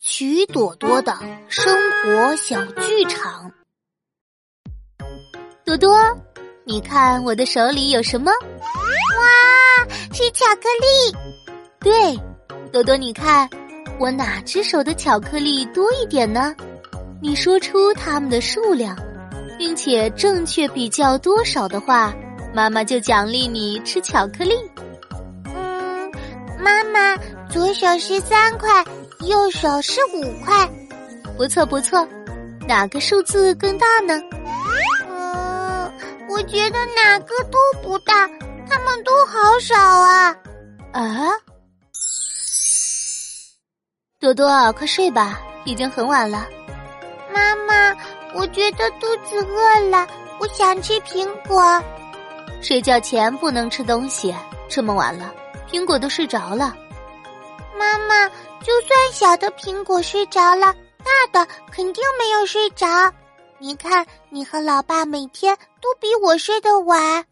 曲朵朵的生活小剧场。朵朵，你看我的手里有什么？哇，是巧克力！对，朵朵，你看我哪只手的巧克力多一点呢？你说出它们的数量，并且正确比较多少的话，妈妈就奖励你吃巧克力。左手是三块。右手是五块，不错不错，哪个数字更大呢？嗯，我觉得哪个都不大，它们都好少啊！啊，多多，快睡吧，已经很晚了。妈妈，我觉得肚子饿了，我想吃苹果。睡觉前不能吃东西，这么晚了，苹果都睡着了。妈妈就算小的苹果睡着了大的肯定没有睡着。你看你和老爸每天都比我睡得晚。